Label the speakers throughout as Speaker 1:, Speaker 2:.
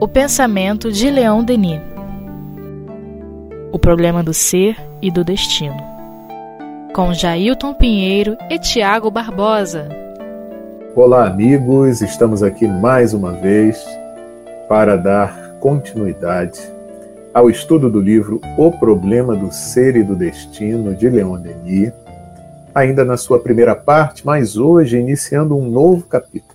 Speaker 1: O pensamento de Leão Denis. O problema do ser e do destino. Com Jailton Pinheiro e Tiago Barbosa.
Speaker 2: Olá, amigos, estamos aqui mais uma vez para dar continuidade ao estudo do livro O Problema do Ser e do Destino, de Leon Denis, ainda na sua primeira parte, mas hoje iniciando um novo capítulo.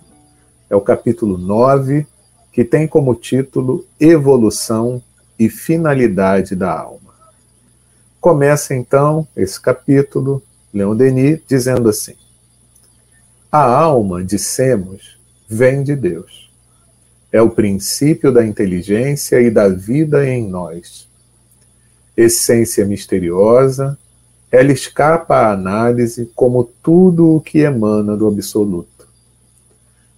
Speaker 2: É o capítulo 9, que tem como título Evolução e Finalidade da Alma. Começa então esse capítulo, Leon Denis, dizendo assim: A alma, dissemos, vem de Deus é o princípio da inteligência e da vida em nós. Essência misteriosa, ela escapa à análise como tudo o que emana do absoluto.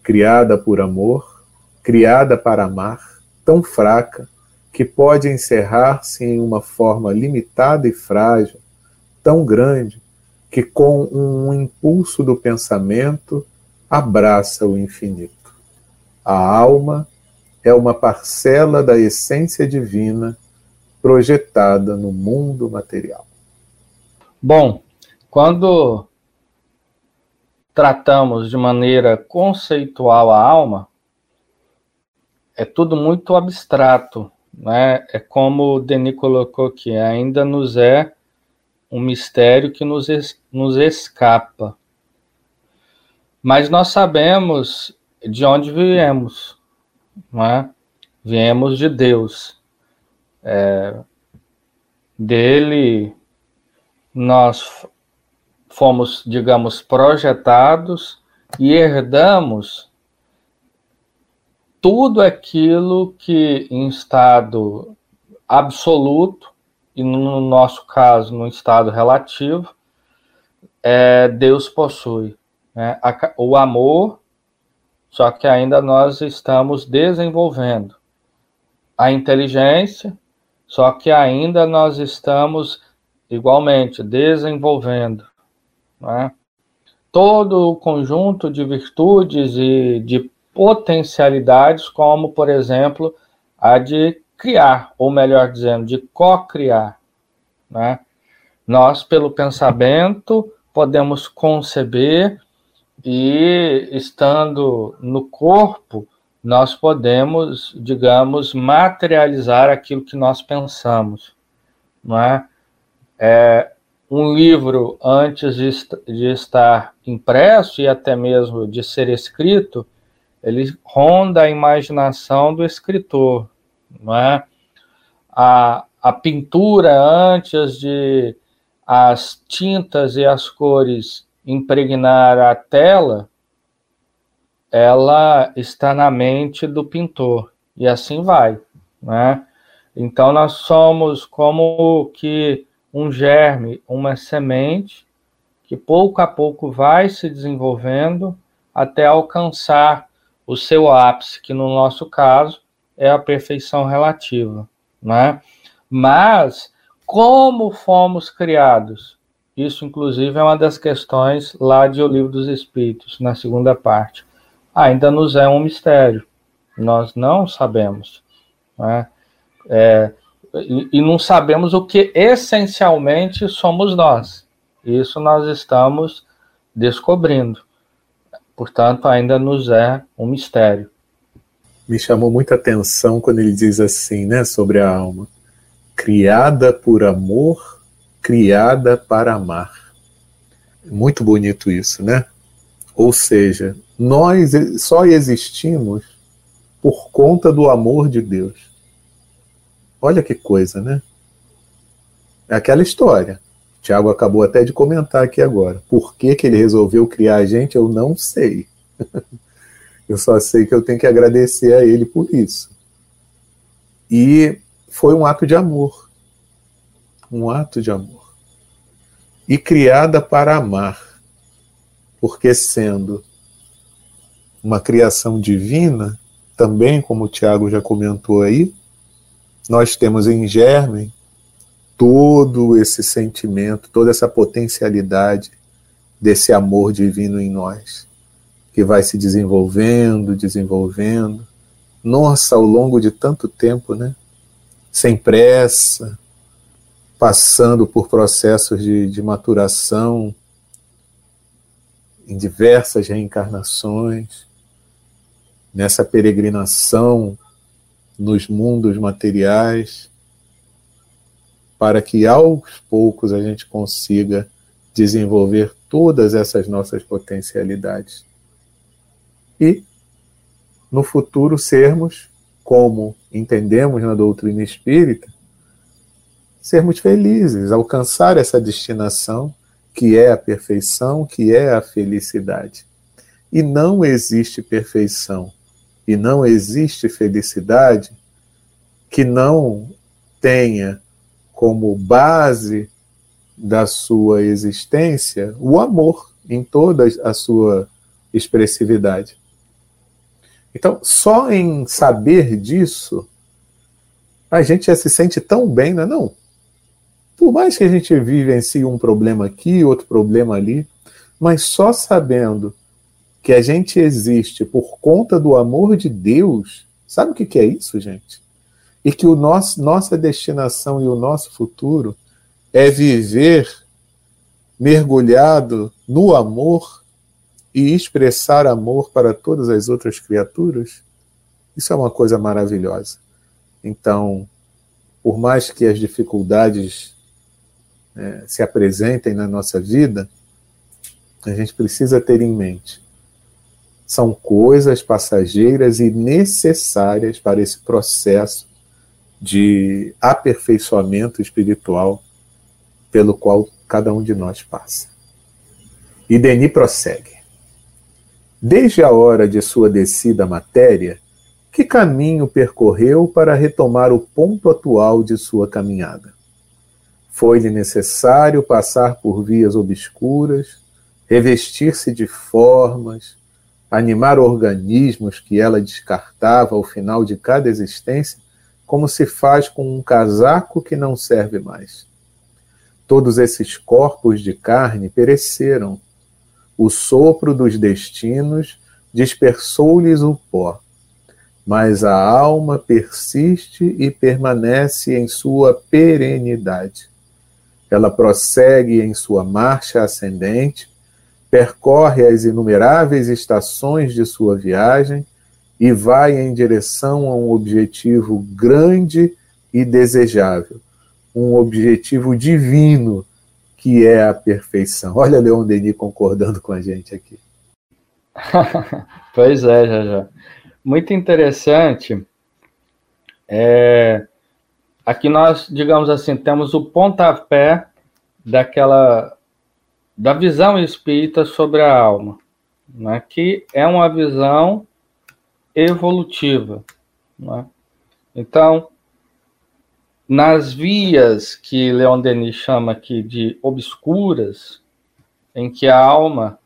Speaker 2: Criada por amor, criada para amar, tão fraca que pode encerrar-se em uma forma limitada e frágil, tão grande que com um impulso do pensamento abraça o infinito. A alma é uma parcela da essência divina projetada no mundo material.
Speaker 3: Bom, quando tratamos de maneira conceitual a alma, é tudo muito abstrato, né? É como o Denis colocou aqui, ainda nos é um mistério que nos, nos escapa. Mas nós sabemos de onde viemos, não é? Viemos de Deus. É, dele nós fomos, digamos, projetados e herdamos tudo aquilo que em estado absoluto, e no nosso caso, no estado relativo, é, Deus possui. Né? O amor só que ainda nós estamos desenvolvendo a inteligência, só que ainda nós estamos igualmente desenvolvendo né? todo o conjunto de virtudes e de potencialidades, como, por exemplo, a de criar, ou melhor dizendo, de co-criar. Né? Nós, pelo pensamento, podemos conceber e estando no corpo, nós podemos, digamos, materializar aquilo que nós pensamos, não é? é um livro, antes de, de estar impresso e até mesmo de ser escrito, ele ronda a imaginação do escritor, não é? A, a pintura, antes de as tintas e as cores impregnar a tela, ela está na mente do pintor e assim vai, né? Então nós somos como que um germe, uma semente que pouco a pouco vai se desenvolvendo até alcançar o seu ápice, que no nosso caso é a perfeição relativa, né? Mas como fomos criados? Isso, inclusive, é uma das questões lá de O Livro dos Espíritos, na segunda parte. Ainda nos é um mistério. Nós não sabemos. Né? É, e, não sabemos o que essencialmente somos nós. Isso nós estamos descobrindo. Portanto, ainda nos é um mistério.
Speaker 2: Me chamou muita atenção quando ele diz assim, né, sobre a alma: criada por amor criada para amar. Muito bonito isso, né? Ou seja, nós só existimos por conta do amor de Deus. Olha que coisa, né? É aquela história. O Tiago acabou até de comentar aqui agora. Por que, que ele resolveu criar a gente, eu não sei. eu só sei que eu tenho que agradecer a ele por isso. E foi um ato de amor um ato de amor. E criada para amar, porque sendo uma criação divina, também, como o Tiago já comentou aí, nós temos em germe todo esse sentimento, toda essa potencialidade desse amor divino em nós. que vai se desenvolvendo, desenvolvendo. Nossa, ao longo de tanto tempo, né? Sem pressa, passando por processos de, de maturação em diversas reencarnações, nessa peregrinação nos mundos materiais, para que aos poucos a gente consiga desenvolver todas essas nossas potencialidades. E, no futuro, sermos, como entendemos na doutrina espírita, sermos felizes, alcançar essa destinação que é a perfeição, que é a felicidade. E não existe perfeição e não existe felicidade que não tenha como base da sua existência o amor em toda a sua expressividade. Então, só em saber disso, a gente já se sente tão bem, não é? Não. Por mais que a gente vivencie um problema aqui, outro problema ali, mas só sabendo que a gente existe por conta do amor de Deus, sabe o que é isso, gente? E que o nosso, nossa destinação e o nosso futuro é viver mergulhado no amor e expressar amor para todas as outras criaturas, isso é uma coisa maravilhosa. Então, por mais que as dificuldades é, se apresentem na nossa vida, a gente precisa ter em mente são coisas passageiras e necessárias para esse processo de aperfeiçoamento espiritual pelo qual cada um de nós passa. E Denis prossegue. Desde a hora de sua descida à matéria, que caminho percorreu para retomar o ponto atual de sua caminhada? Foi-lhe necessário passar por vias obscuras, revestir-se de formas, animar organismos que ela descartava ao final de cada existência, como se faz com um casaco que não serve mais. Todos esses corpos de carne pereceram. O sopro dos destinos dispersou-lhes o pó. Mas a alma persiste e permanece em sua perenidade. Ela prossegue em sua marcha ascendente, percorre as inumeráveis estações de sua viagem e vai em direção a um objetivo grande e desejável, um objetivo divino que é a perfeição. Olha Leon Denis concordando com a gente aqui.
Speaker 3: pois é, já já. Muito interessante. É, aqui nós, digamos assim, temos o pontapé daquela da visão espírita sobre a alma, né, que é uma visão evolutiva. Né? Então, nas vias que Leon Denis chama aqui de obscuras, em que a alma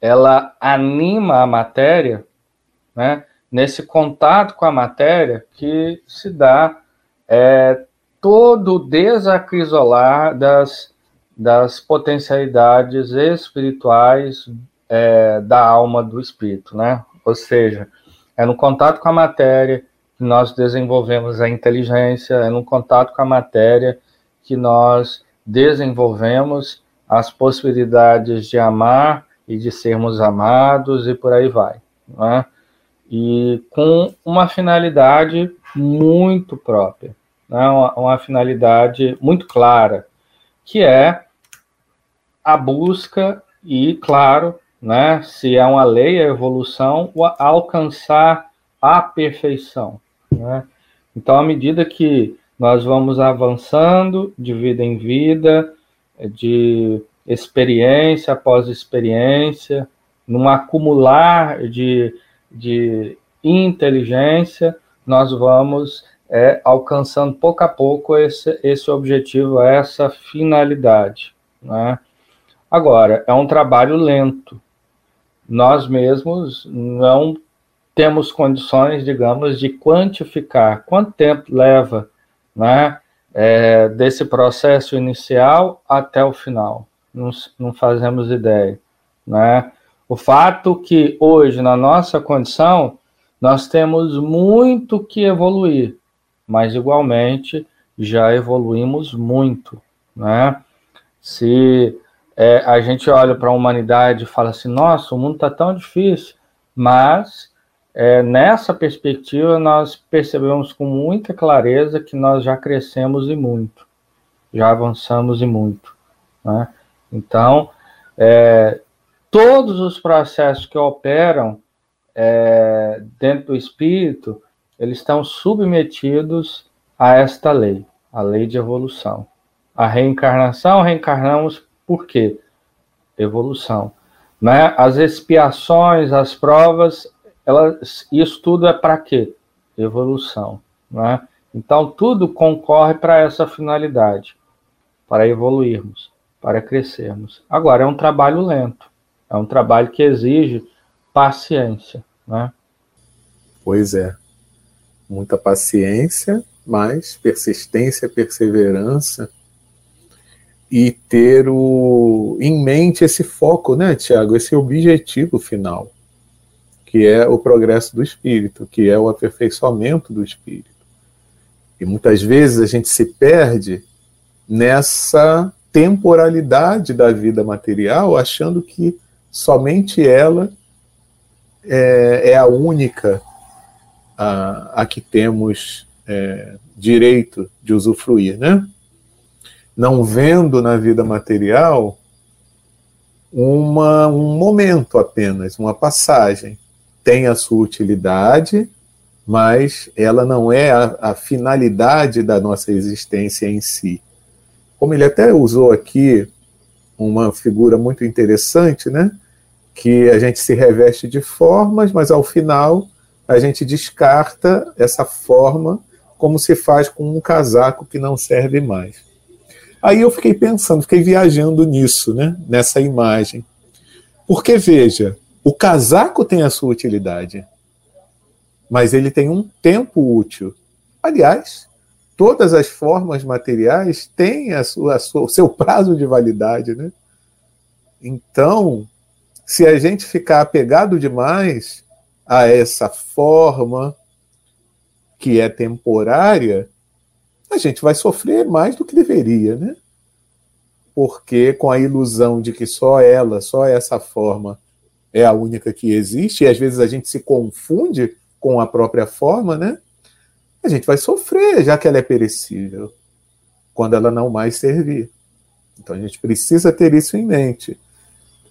Speaker 3: ela anima a matéria, né? nesse contato com a matéria que se dá é, todo desacrisolar das das potencialidades espirituais é, da alma do espírito, né? Ou seja, é no contato com a matéria que nós desenvolvemos a inteligência, é no contato com a matéria que nós desenvolvemos as possibilidades de amar e de sermos amados e por aí vai, né? E com uma finalidade muito própria, né? uma, uma finalidade muito clara, que é a busca e, claro, né, se é uma lei, a evolução, alcançar a perfeição. Né? Então, à medida que nós vamos avançando de vida em vida, de experiência após experiência, num acumular de, de inteligência, nós vamos é, alcançando pouco a pouco esse, esse objetivo, essa finalidade. Né? Agora, é um trabalho lento. Nós mesmos não temos condições, digamos, de quantificar quanto tempo leva né, é, desse processo inicial até o final. Não, não fazemos ideia. Né? O fato que hoje, na nossa condição, nós temos muito que evoluir, mas igualmente já evoluímos muito, né? Se é, a gente olha para a humanidade e fala assim, nossa, o mundo está tão difícil, mas é, nessa perspectiva nós percebemos com muita clareza que nós já crescemos e muito, já avançamos e muito, né? Então, é, todos os processos que operam é, dentro do espírito, eles estão submetidos a esta lei, a lei de evolução. A reencarnação, reencarnamos por quê? Evolução. Né? As expiações, as provas, elas, isso tudo é para quê? Evolução. Né? Então, tudo concorre para essa finalidade, para evoluirmos, para crescermos. Agora, é um trabalho lento, é um trabalho que exige paciência. Né?
Speaker 2: Pois é. Muita paciência, mas persistência, perseverança e ter o, em mente esse foco, né, Tiago, esse objetivo final, que é o progresso do espírito, que é o aperfeiçoamento do espírito. E muitas vezes a gente se perde nessa temporalidade da vida material, achando que somente ela é, é a única a, a que temos é, direito de usufruir, né? Não vendo na vida material uma, um momento apenas, uma passagem. Tem a sua utilidade, mas ela não é a, a finalidade da nossa existência em si. Como ele até usou aqui uma figura muito interessante, né? Que a gente se reveste de formas, mas ao final a gente descarta essa forma como se faz com um casaco que não serve mais. Aí eu fiquei pensando, fiquei viajando nisso, né? nessa imagem. Porque, veja, o casaco tem a sua utilidade, mas ele tem um tempo útil. Aliás, todas as formas materiais têm a sua, a sua, o seu prazo de validade. Né? Então, se a gente ficar apegado demais a essa forma que é temporária, a gente vai sofrer mais do que deveria, né? Porque com a ilusão de que só ela, só essa forma é a única que existe, e às vezes a gente se confunde com a própria forma, né? A gente vai sofrer, já que ela é perecível, quando ela não mais servir. Então a gente precisa ter isso em mente.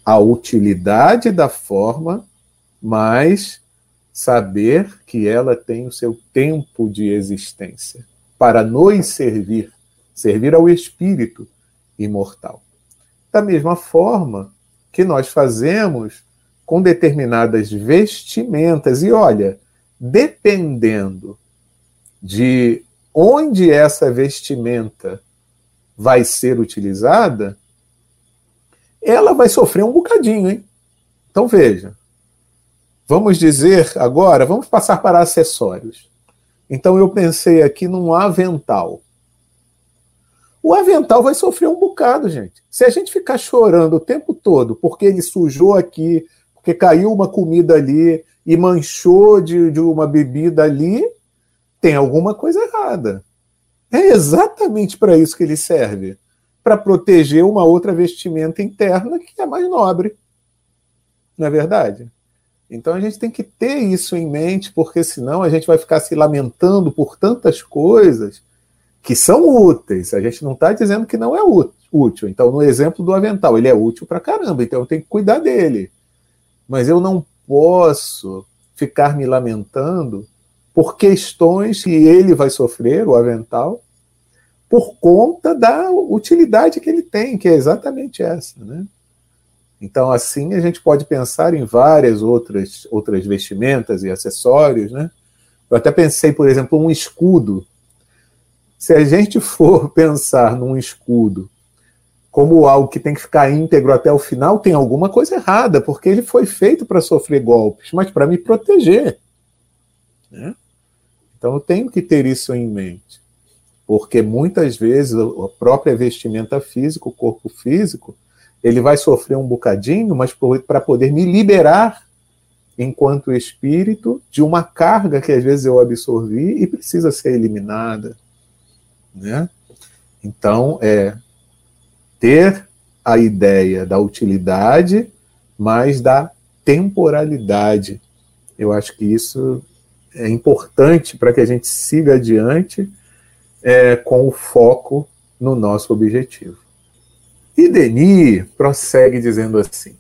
Speaker 2: A utilidade da forma, mas saber que ela tem o seu tempo de existência para nos servir, servir ao espírito imortal. Da mesma forma que nós fazemos com determinadas vestimentas, e olha, dependendo de onde essa vestimenta vai ser utilizada, ela vai sofrer um bocadinho, hein? Então veja. Vamos dizer agora, vamos passar para acessórios. Então eu pensei aqui num avental. O avental vai sofrer um bocado, gente. Se a gente ficar chorando o tempo todo porque ele sujou aqui, porque caiu uma comida ali e manchou de, de uma bebida ali, tem alguma coisa errada. É exatamente para isso que ele serve para proteger uma outra vestimenta interna que é mais nobre. Não é verdade? Então a gente tem que ter isso em mente, porque senão a gente vai ficar se lamentando por tantas coisas que são úteis. A gente não está dizendo que não é útil. Então, no exemplo do avental, ele é útil para caramba, então eu tenho que cuidar dele. Mas eu não posso ficar me lamentando por questões que ele vai sofrer, o avental, por conta da utilidade que ele tem, que é exatamente essa. Né? Então, assim, a gente pode pensar em várias outras, outras vestimentas e acessórios, né? Eu até pensei, por exemplo, um escudo. Se a gente for pensar num escudo como algo que tem que ficar íntegro até o final, tem alguma coisa errada, porque ele foi feito para sofrer golpes, mas para me proteger. Né? Então eu tenho que ter isso em mente, porque muitas vezes a própria vestimenta física, o corpo físico, ele vai sofrer um bocadinho, mas para poder me liberar enquanto espírito de uma carga que às vezes eu absorvi e precisa ser eliminada, né? Então, é ter a ideia da utilidade, mas da temporalidade. Eu acho que isso é importante para que a gente siga adiante é, com o foco no nosso objetivo. E Denis prossegue dizendo assim: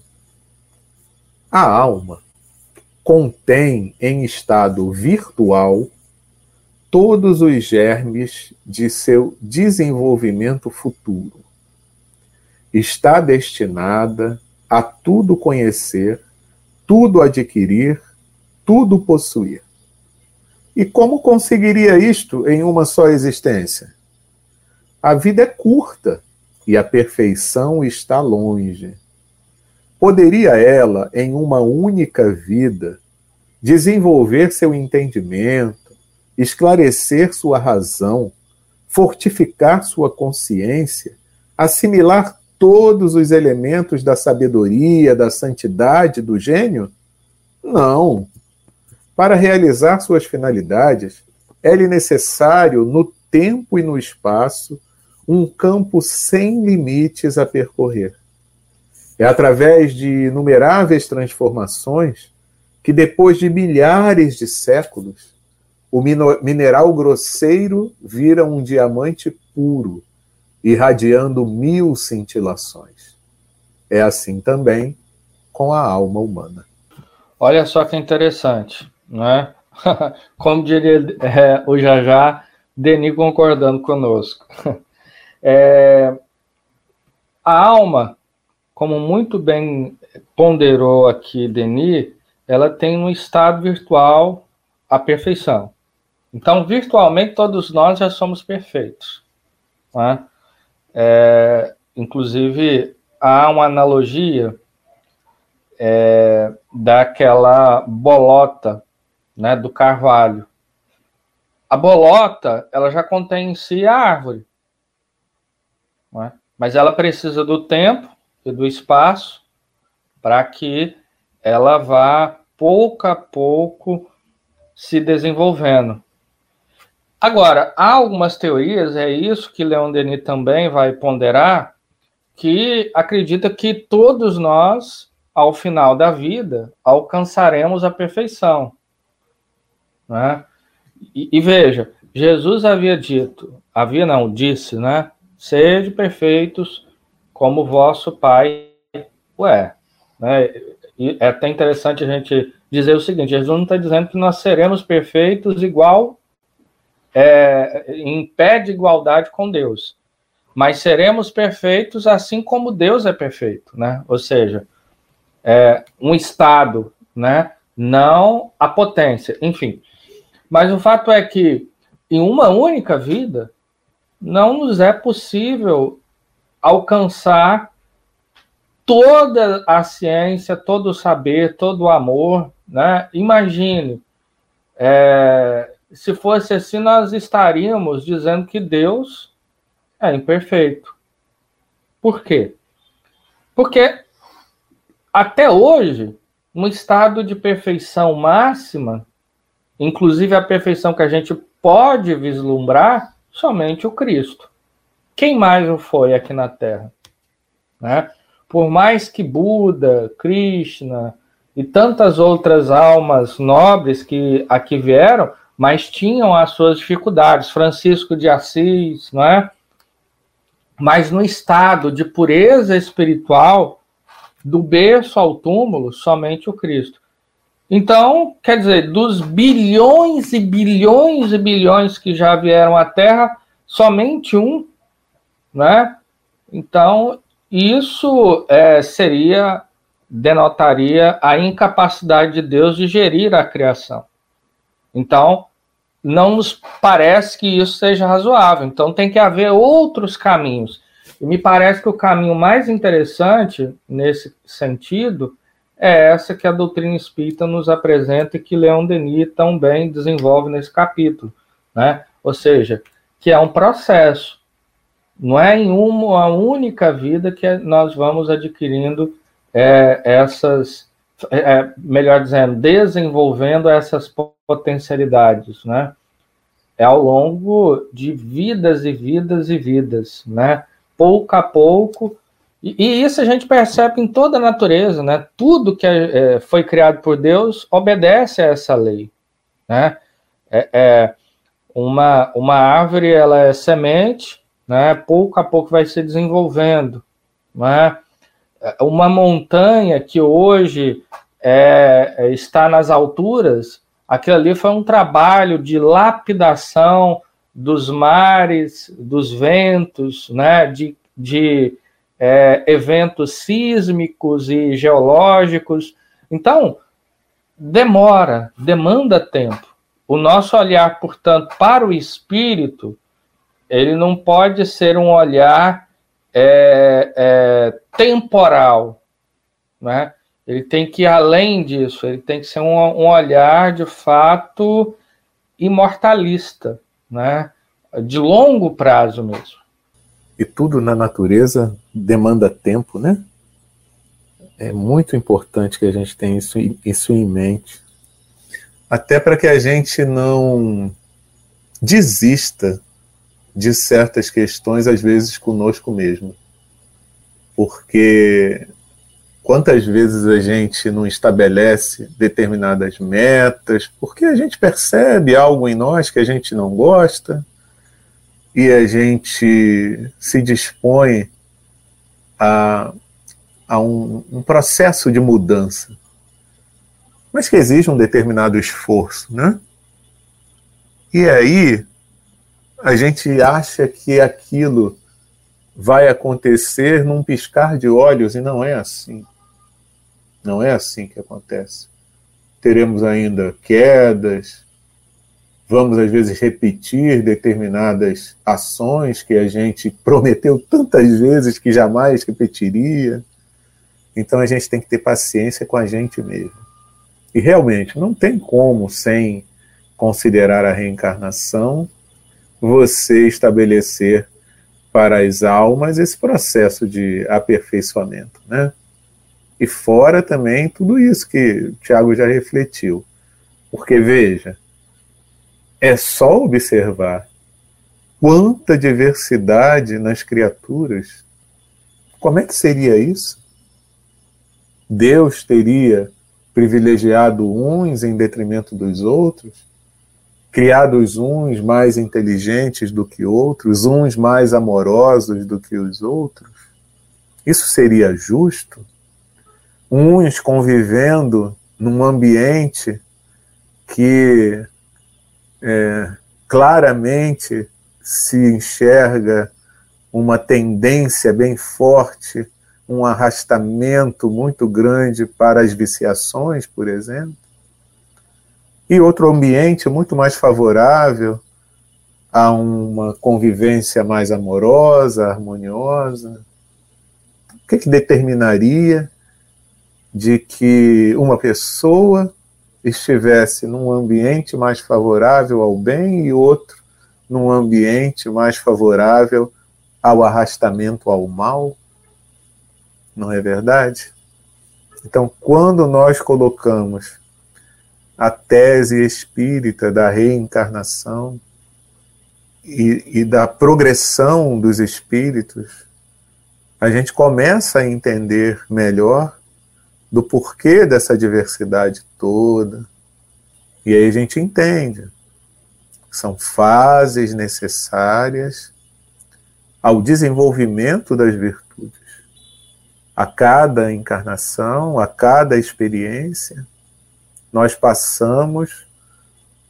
Speaker 2: a alma contém em estado virtual todos os germes de seu desenvolvimento futuro. Está destinada a tudo conhecer, tudo adquirir, tudo possuir. E como conseguiria isto em uma só existência? A vida é curta e a perfeição está longe. Poderia ela, em uma única vida, desenvolver seu entendimento, esclarecer sua razão, fortificar sua consciência, assimilar todos os elementos da sabedoria, da santidade, do gênio? Não. Para realizar suas finalidades, é-lhe necessário, no tempo e no espaço, um campo sem limites a percorrer. É através de inumeráveis transformações que, depois de milhares de séculos, o mineral grosseiro vira um diamante puro, irradiando mil cintilações. É assim também com a alma humana.
Speaker 3: Olha só que interessante, não é? Como diria é, o Jajá, Denis concordando conosco. É, a alma, como muito bem ponderou aqui Denis, ela tem um estado virtual a perfeição. Então, virtualmente, todos nós já somos perfeitos. Né? É, inclusive, há uma analogia é, daquela bolota né, do carvalho. A bolota, ela já contém em si a árvore. É? Mas ela precisa do tempo e do espaço para que ela vá pouco a pouco se desenvolvendo. Agora, há algumas teorias, é isso que Leon Denis também vai ponderar, que acredita que todos nós, ao final da vida, alcançaremos a perfeição. Né? E, e veja, Jesus havia dito, havia não, disse, né? Sede perfeitos como vosso Pai o é. Né? E é até interessante a gente dizer o seguinte: Jesus não está dizendo que nós seremos perfeitos igual, é, em pé de igualdade com Deus, mas seremos perfeitos assim como Deus é perfeito, né? Ou seja, é, um estado, né? Não a potência, enfim. Mas o fato é que em uma única vida não nos é possível alcançar toda a ciência, todo o saber, todo o amor. Né? Imagine, é, se fosse assim, nós estaríamos dizendo que Deus é imperfeito. Por quê? Porque até hoje, um estado de perfeição máxima, inclusive a perfeição que a gente pode vislumbrar, somente o Cristo. Quem mais o foi aqui na Terra? Né? Por mais que Buda, Krishna e tantas outras almas nobres que aqui vieram, mas tinham as suas dificuldades. Francisco de Assis, não é? Mas no estado de pureza espiritual, do berço ao túmulo, somente o Cristo. Então, quer dizer, dos bilhões e bilhões e bilhões que já vieram à Terra, somente um, né? Então, isso é, seria, denotaria a incapacidade de Deus de gerir a criação. Então, não nos parece que isso seja razoável. Então, tem que haver outros caminhos. E me parece que o caminho mais interessante nesse sentido é essa que a doutrina espírita nos apresenta e que Leon Denis tão bem desenvolve nesse capítulo, né? Ou seja, que é um processo. Não é em uma única vida que nós vamos adquirindo é, essas, é, é melhor dizendo, desenvolvendo essas potencialidades, né? É ao longo de vidas e vidas e vidas, né? Pouco a pouco, e, e isso a gente percebe em toda a natureza, né? Tudo que é, é foi criado por Deus obedece a essa lei, né? É, é, uma, uma árvore, ela é semente, né? Pouco a pouco vai se desenvolvendo, né? Uma montanha que hoje é, é, está nas alturas, aquilo ali foi um trabalho de lapidação dos mares, dos ventos, né? De, de é, eventos sísmicos e geológicos. Então, demora, demanda tempo. O nosso olhar, portanto, para o espírito, ele não pode ser um olhar é, é, temporal, né? Ele tem que ir além disso, ele tem que ser um, um olhar de fato imortalista, né? De longo prazo mesmo.
Speaker 2: E tudo na natureza demanda tempo, né? É muito importante que a gente tenha isso, isso em mente. Até para que a gente não desista de certas questões, às vezes conosco mesmo. Porque quantas vezes a gente não estabelece determinadas metas, porque a gente percebe algo em nós que a gente não gosta, e a gente se dispõe a, a um, um processo de mudança, mas que exige um determinado esforço, né? E aí a gente acha que aquilo vai acontecer num piscar de olhos e não é assim. Não é assim que acontece. Teremos ainda quedas, vamos às vezes repetir determinadas ações que a gente prometeu tantas vezes que jamais repetiria. Então a gente tem que ter paciência com a gente mesmo. E realmente não tem como, sem considerar a reencarnação, você estabelecer para as almas esse processo de aperfeiçoamento, né? E fora também tudo isso que o Tiago já refletiu. Porque veja, é só observar quanta diversidade nas criaturas. Como é que seria isso? Deus teria privilegiado uns em detrimento dos outros? Criado uns mais inteligentes do que outros, uns mais amorosos do que os outros? Isso seria justo? Uns convivendo num ambiente que é, claramente se enxerga uma tendência bem forte, um arrastamento muito grande para as viciações, por exemplo, e outro ambiente muito mais favorável a uma convivência mais amorosa, harmoniosa. O que, que determinaria de que uma pessoa estivesse num ambiente mais favorável ao bem e outro num ambiente mais favorável ao arrastamento ao mal. Não é verdade? Então, quando nós colocamos a tese espírita da reencarnação e, e da progressão dos espíritos, a gente começa a entender melhor do porquê dessa diversidade toda. E aí a gente entende. São fases necessárias ao desenvolvimento das virtudes. A cada encarnação, a cada experiência, nós passamos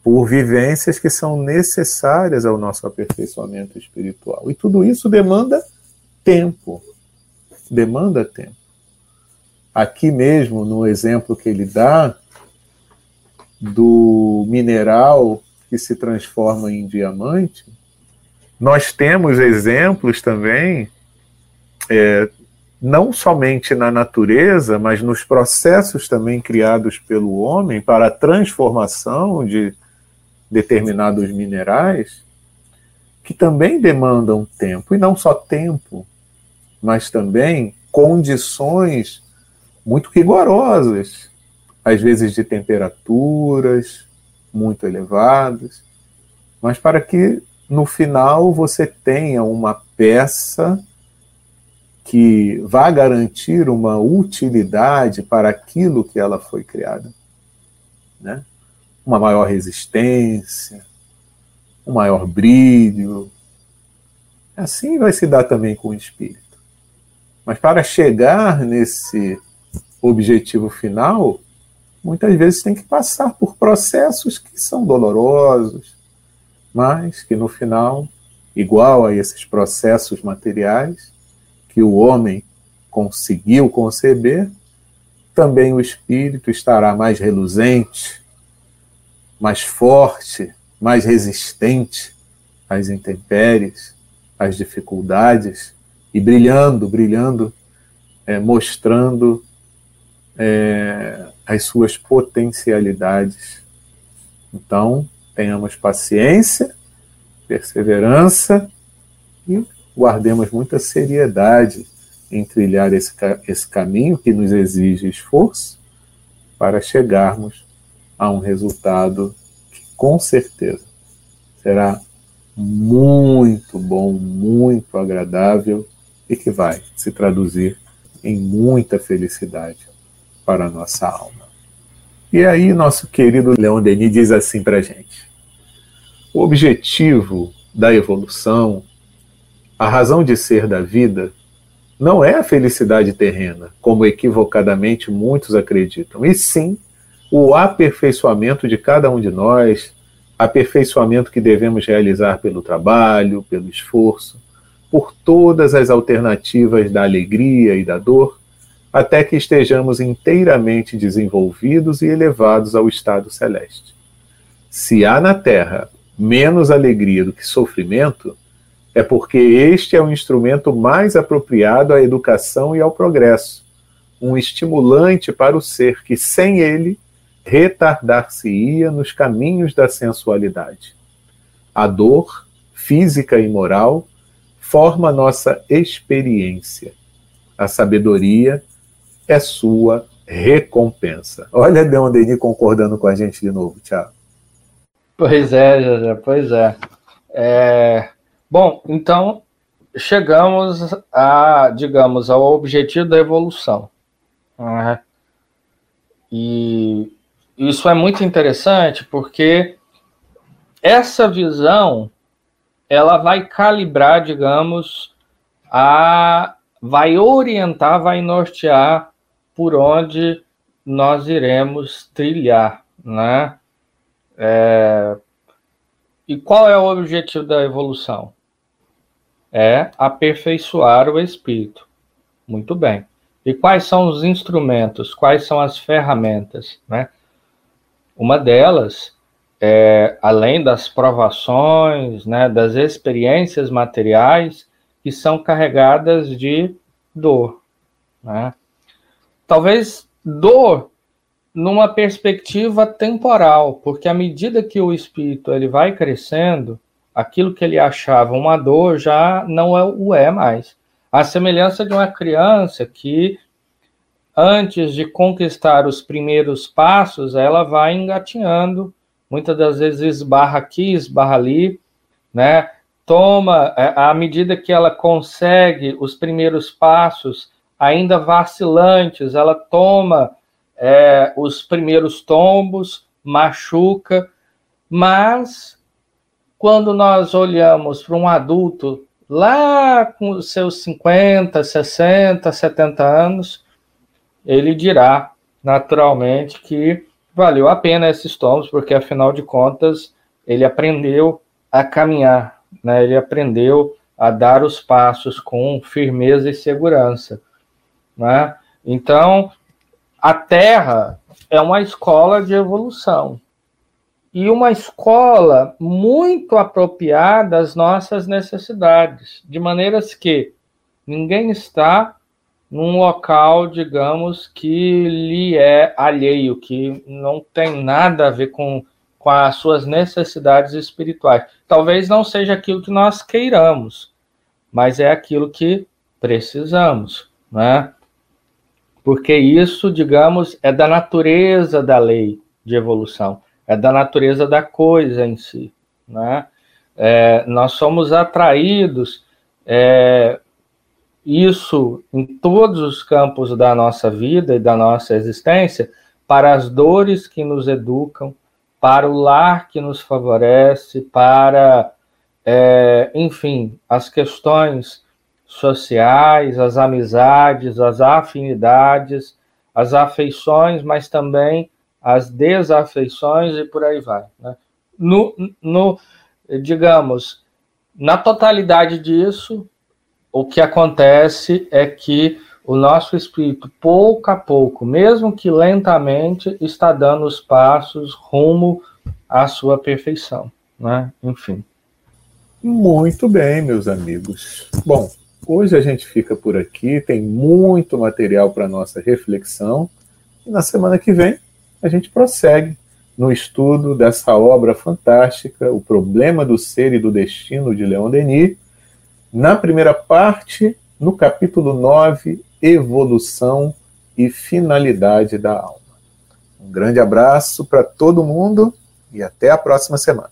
Speaker 2: por vivências que são necessárias ao nosso aperfeiçoamento espiritual. E tudo isso demanda tempo. Demanda tempo aqui mesmo, no exemplo que ele dá, do mineral que se transforma em diamante, nós temos exemplos também, é, não somente na natureza, mas nos processos também criados pelo homem para a transformação de determinados minerais, que também demandam tempo, e não só tempo, mas também condições muito rigorosas, às vezes de temperaturas muito elevadas, mas para que no final você tenha uma peça que vá garantir uma utilidade para aquilo que ela foi criada. Né? Uma maior resistência, um maior brilho. Assim vai se dar também com o espírito. Mas para chegar nesse objetivo final, muitas vezes tem que passar por processos que são dolorosos, mas que no final, igual a esses processos materiais que o homem conseguiu conceber, também o espírito estará mais reluzente, mais forte, mais resistente às intempéries, às dificuldades e brilhando, brilhando, é, mostrando é, as suas potencialidades. Então, tenhamos paciência, perseverança e guardemos muita seriedade em trilhar esse, esse caminho que nos exige esforço para chegarmos a um resultado que, com certeza, será muito bom, muito agradável e que vai se traduzir em muita felicidade para a nossa alma. E aí, nosso querido Leon Denis diz assim para a gente: o objetivo da evolução, a razão de ser da vida, não é a felicidade terrena, como equivocadamente muitos acreditam, e sim o aperfeiçoamento de cada um de nós, aperfeiçoamento que devemos realizar pelo trabalho, pelo esforço, por todas as alternativas da alegria e da dor até que estejamos inteiramente desenvolvidos e elevados ao estado celeste. Se há na Terra menos alegria do que sofrimento, é porque este é o instrumento mais apropriado à educação e ao progresso, um estimulante para o ser que, sem ele, retardar-se-ia nos caminhos da sensualidade. A dor, física e moral, forma nossa experiência. A sabedoria é sua recompensa. Olha Deon Denis concordando com a gente de novo, Tiago.
Speaker 3: Pois é, pois é. é. Bom, então chegamos a, digamos, ao objetivo da evolução. Né? E isso é muito interessante porque essa visão ela vai calibrar, digamos, a vai orientar, vai nortear por onde nós iremos trilhar, né? É... E qual é o objetivo da evolução? É aperfeiçoar o espírito. Muito bem. E quais são os instrumentos? Quais são as ferramentas? Né? Uma delas, é, além das provações, né, das experiências materiais, que são carregadas de dor. Né? Talvez dor numa perspectiva temporal, porque à medida que o espírito ele vai crescendo, aquilo que ele achava uma dor já não é, o é mais. A semelhança de uma criança que antes de conquistar os primeiros passos, ela vai engatinhando, muitas das vezes esbarra aqui, esbarra ali, né? Toma, é, à medida que ela consegue os primeiros passos, ainda vacilantes, ela toma é, os primeiros tombos, machuca, mas quando nós olhamos para um adulto lá com seus 50, 60, 70 anos, ele dirá naturalmente que valeu a pena esses tombos, porque afinal de contas ele aprendeu a caminhar, né? ele aprendeu a dar os passos com firmeza e segurança. Né? Então, a Terra é uma escola de evolução e uma escola muito apropriada às nossas necessidades, de maneiras que ninguém está num local, digamos, que lhe é alheio, que não tem nada a ver com, com as suas necessidades espirituais. Talvez não seja aquilo que nós queiramos, mas é aquilo que precisamos, né? Porque isso, digamos, é da natureza da lei de evolução, é da natureza da coisa em si, né? É, nós somos atraídos é, isso em todos os campos da nossa vida e da nossa existência, para as dores que nos educam, para o lar que nos favorece, para, é, enfim, as questões sociais, as amizades, as afinidades, as afeições, mas também as desafeições e por aí vai. Né? No, no, digamos, na totalidade disso, o que acontece é que o nosso espírito, pouco a pouco, mesmo que lentamente, está dando os passos rumo à sua perfeição. Né? Enfim.
Speaker 2: Muito bem, meus amigos. Bom, hoje a gente fica por aqui, tem muito material para nossa reflexão. E na semana que vem a gente prossegue no estudo dessa obra fantástica, O Problema do Ser e do Destino, de Leon Denis, na primeira parte, no capítulo 9, Evolução e Finalidade da Alma. Um grande abraço para todo mundo e até a próxima semana.